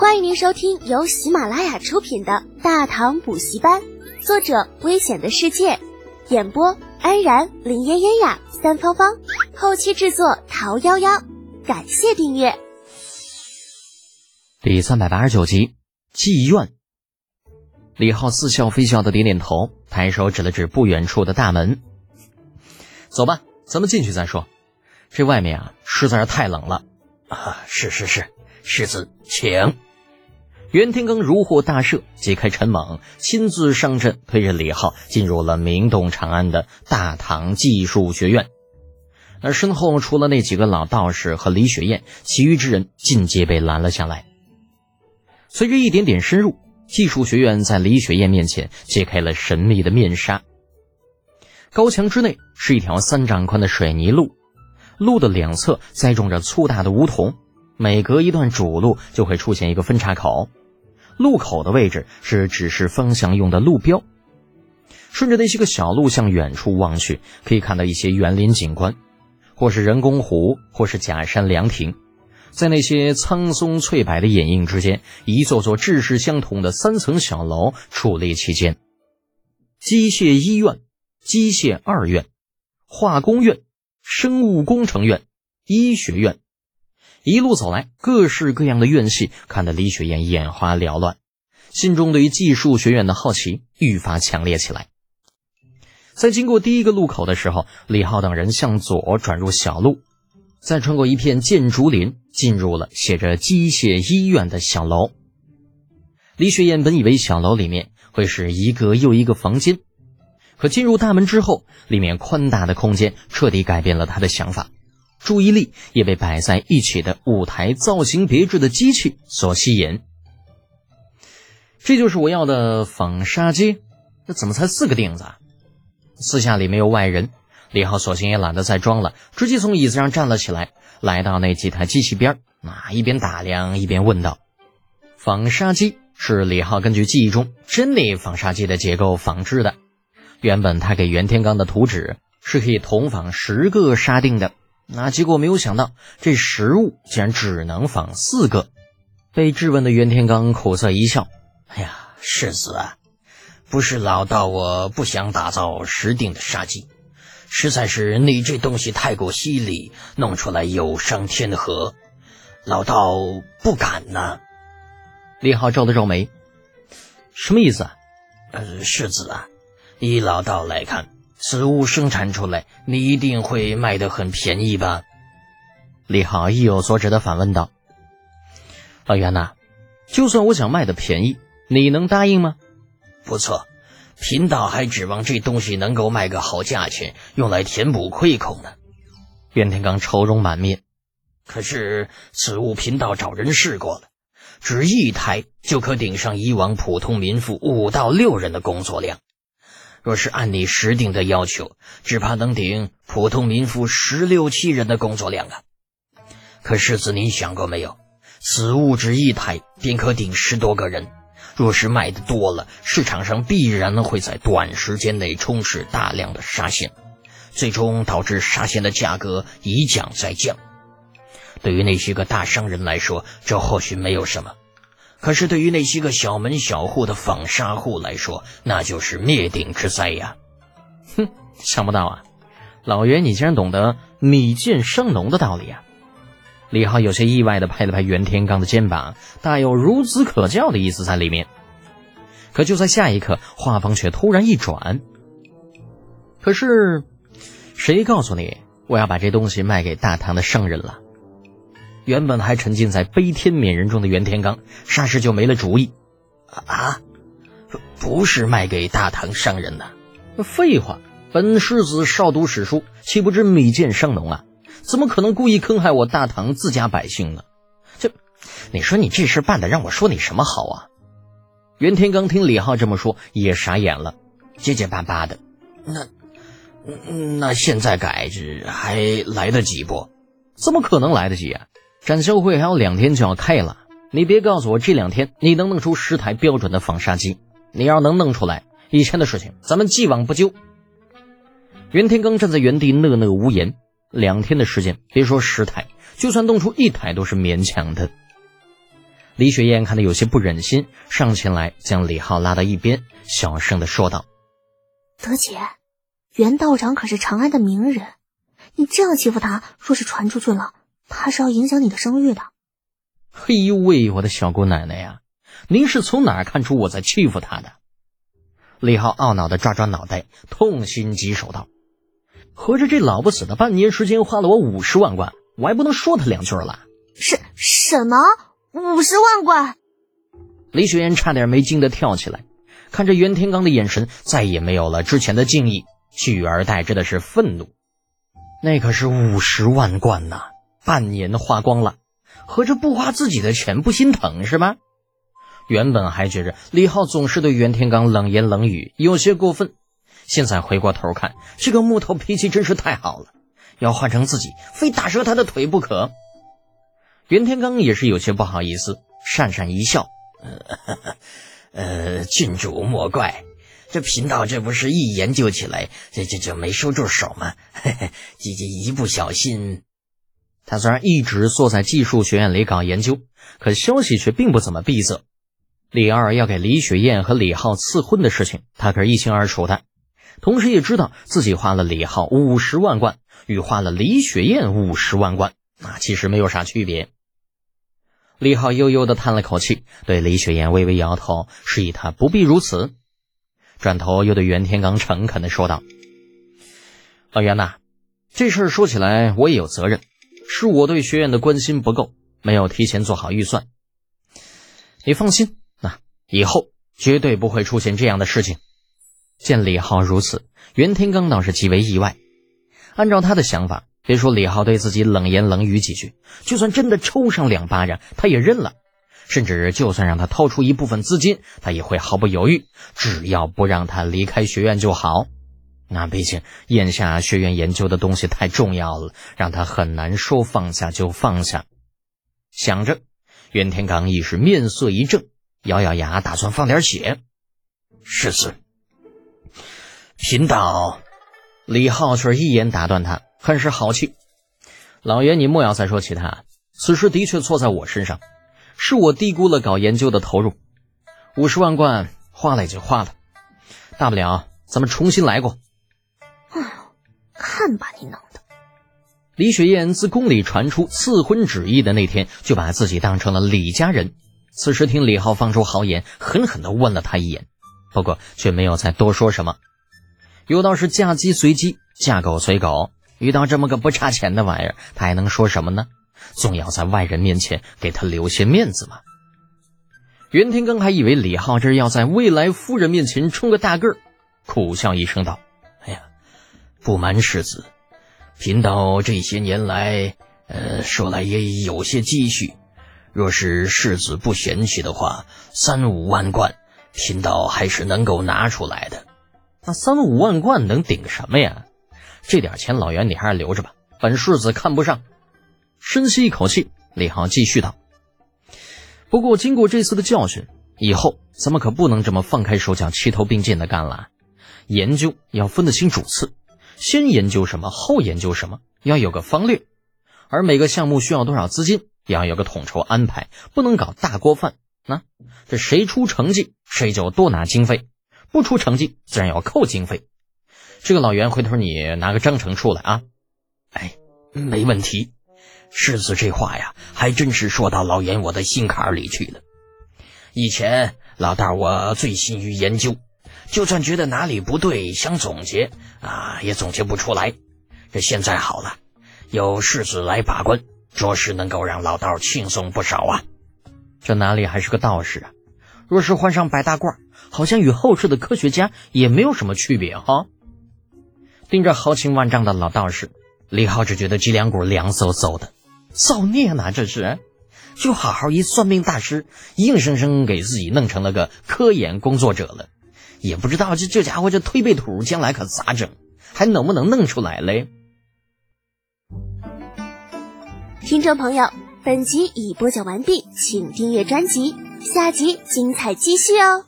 欢迎您收听由喜马拉雅出品的《大唐补习班》，作者：危险的世界，演播：安然、林嫣嫣呀、三芳芳，后期制作：桃夭夭。感谢订阅。第三百八十九集，妓院。李浩似笑非笑的点点头，抬手指了指不远处的大门：“走吧，咱们进去再说。这外面啊，实在是太冷了。”啊，是是是，世子请。袁天罡如获大赦，解开陈猛，亲自上阵，推着李浩进入了名动长安的大唐技术学院。而身后除了那几个老道士和李雪燕，其余之人尽皆被拦了下来。随着一点点深入，技术学院在李雪燕面前揭开了神秘的面纱。高墙之内是一条三丈宽的水泥路。路的两侧栽种着粗大的梧桐，每隔一段主路就会出现一个分岔口，路口的位置是指示方向用的路标。顺着那些个小路向远处望去，可以看到一些园林景观，或是人工湖，或是假山凉亭。在那些苍松翠柏的掩映之间，一座座制式相同的三层小楼矗立其间。机械一院、机械二院、化工院。生物工程院、医学院，一路走来，各式各样的院系看得李雪燕眼花缭乱，心中对于技术学院的好奇愈发强烈起来。在经过第一个路口的时候，李浩等人向左转入小路，再穿过一片建竹林，进入了写着“机械医院”的小楼。李雪燕本以为小楼里面会是一个又一个房间。可进入大门之后，里面宽大的空间彻底改变了他的想法，注意力也被摆在一起的舞台造型别致的机器所吸引。这就是我要的纺纱机，这怎么才四个钉子？啊？私下里没有外人，李浩索性也懒得再装了，直接从椅子上站了起来，来到那几台机器边啊，一边打量一边问道：“纺纱机是李浩根据记忆中真理纺纱机的结构仿制的。”原本他给袁天罡的图纸是可以同仿十个沙锭的，那结果没有想到这实物竟然只能仿四个。被质问的袁天罡苦涩一笑：“哎呀，世子啊，不是老道我不想打造十锭的杀机，实在是你这东西太过犀利，弄出来有伤天和，老道不敢呐。”李浩皱了皱眉：“什么意思啊？”“呃，世子啊。”依老道来看，此物生产出来，你一定会卖得很便宜吧？李浩意有所指的反问道：“老袁呐，就算我想卖的便宜，你能答应吗？”不错，贫道还指望这东西能够卖个好价钱，用来填补亏空呢。袁天罡愁容满面，可是此物贫道找人试过了，只一台就可顶上以往普通民妇五到六人的工作量。若是按你实定的要求，只怕能顶普通民夫十六七人的工作量啊！可世子，您想过没有？此物只一台便可顶十多个人。若是卖的多了，市场上必然会在短时间内充斥大量的纱线，最终导致纱线的价格一降再降。对于那些个大商人来说，这或许没有什么。可是，对于那些个小门小户的纺纱户来说，那就是灭顶之灾呀！哼，想不到啊，老袁你竟然懂得米贱生农的道理啊！李浩有些意外的拍了拍袁天罡的肩膀，大有孺子可教的意思在里面。可就在下一刻，画风却突然一转。可是，谁告诉你我要把这东西卖给大唐的商人了？原本还沉浸在悲天悯人中的袁天罡，霎时就没了主意。啊，不是卖给大唐商人的？废话，本世子少读史书，岂不知米贱伤农啊？怎么可能故意坑害我大唐自家百姓呢？这，你说你这事办的，让我说你什么好啊？袁天罡听李浩这么说，也傻眼了，结结巴巴的。那，那现在改这还来得及不？怎么可能来得及啊？展销会还有两天就要开了，你别告诉我这两天你能弄出十台标准的纺纱机。你要能弄出来，以前的事情咱们既往不咎。袁天罡站在原地讷讷无言。两天的时间，别说十台，就算弄出一台都是勉强的。李雪燕看得有些不忍心，上前来将李浩拉到一边，小声的说道：“德姐，袁道长可是长安的名人，你这样欺负他，若是传出去了，怕是要影响你的声誉的。”嘿呦喂，我的小姑奶奶呀，您是从哪儿看出我在欺负他的？李浩懊恼的抓抓脑袋，痛心疾首道：“合着这老不死的半年时间花了我五十万贯，我还不能说他两句了？”是什么？五十万贯！李雪岩差点没惊得跳起来，看着袁天罡的眼神再也没有了之前的敬意，取而代之的是愤怒。那可是五十万贯呐，半年花光了，合着不花自己的钱不心疼是吧？原本还觉着李浩总是对袁天罡冷言冷语，有些过分，现在回过头看，这个木头脾气真是太好了，要换成自己，非打折他的腿不可。袁天罡也是有些不好意思，讪讪一笑：“呃，郡主莫怪，这贫道这不是一研究起来，这这就没收住手吗？嘿嘿这这一不小心。”他虽然一直坐在技术学院里搞研究，可消息却并不怎么闭塞。李二要给李雪燕和李浩赐婚的事情，他可是一清二楚的，同时也知道自己花了李浩五十万贯，与花了李雪燕五十万贯，那其实没有啥区别。李浩悠悠的叹了口气，对李雪燕微微摇头，示意她不必如此。转头又对袁天罡诚恳的说道：“老袁呐，这事儿说起来我也有责任，是我对学院的关心不够，没有提前做好预算。你放心，那以后绝对不会出现这样的事情。”见李浩如此，袁天罡倒是极为意外。按照他的想法。别说李浩对自己冷言冷语几句，就算真的抽上两巴掌，他也认了。甚至就算让他掏出一部分资金，他也会毫不犹豫，只要不让他离开学院就好。那毕竟眼下学院研究的东西太重要了，让他很难说放下就放下。想着，袁天罡已是面色一正，咬咬牙，打算放点血。世子，贫道，李浩却一眼打断他。很是豪气，老爷，你莫要再说其他。此事的确错在我身上，是我低估了搞研究的投入。五十万贯花了也就花了，大不了咱们重新来过。哎呦，看把你弄的！李雪燕自宫里传出赐婚旨意的那天，就把自己当成了李家人。此时听李浩放出豪言，狠狠地问了他一眼，不过却没有再多说什么。有道是嫁鸡随鸡，嫁狗随狗。遇到这么个不差钱的玩意儿，他还能说什么呢？总要在外人面前给他留些面子嘛。袁天罡还以为李浩这是要在未来夫人面前充个大个儿，苦笑一声道：“，不瞒世子，贫道这些年来，呃，说来也有些积蓄。若是世子不嫌弃的话，三五万贯，贫道还是能够拿出来的。那三五万贯能顶什么呀？”这点钱，老袁你还是留着吧。本世子看不上。深吸一口气，李浩继续道：“不过经过这次的教训，以后咱们可不能这么放开手脚、齐头并进的干了。研究要分得清主次，先研究什么，后研究什么，要有个方略。而每个项目需要多少资金，也要有个统筹安排，不能搞大锅饭。那这谁出成绩，谁就多拿经费；不出成绩，自然要扣经费。”这个老袁，回头你拿个章程出来啊！哎，没问题。世子这话呀，还真是说到老袁我的心坎里去了。以前老大我醉心于研究，就算觉得哪里不对，想总结啊，也总结不出来。这现在好了，有世子来把关，着实能够让老道轻松不少啊。这哪里还是个道士啊？若是换上白大褂，好像与后世的科学家也没有什么区别哈。盯着豪情万丈的老道士，李浩只觉得脊梁骨凉飕飕的，造孽呐！这是，就好好一算命大师，硬生生给自己弄成了个科研工作者了，也不知道这这家伙这推背图将来可咋整，还能不能弄出来嘞？听众朋友，本集已播讲完毕，请订阅专辑，下集精彩继续哦。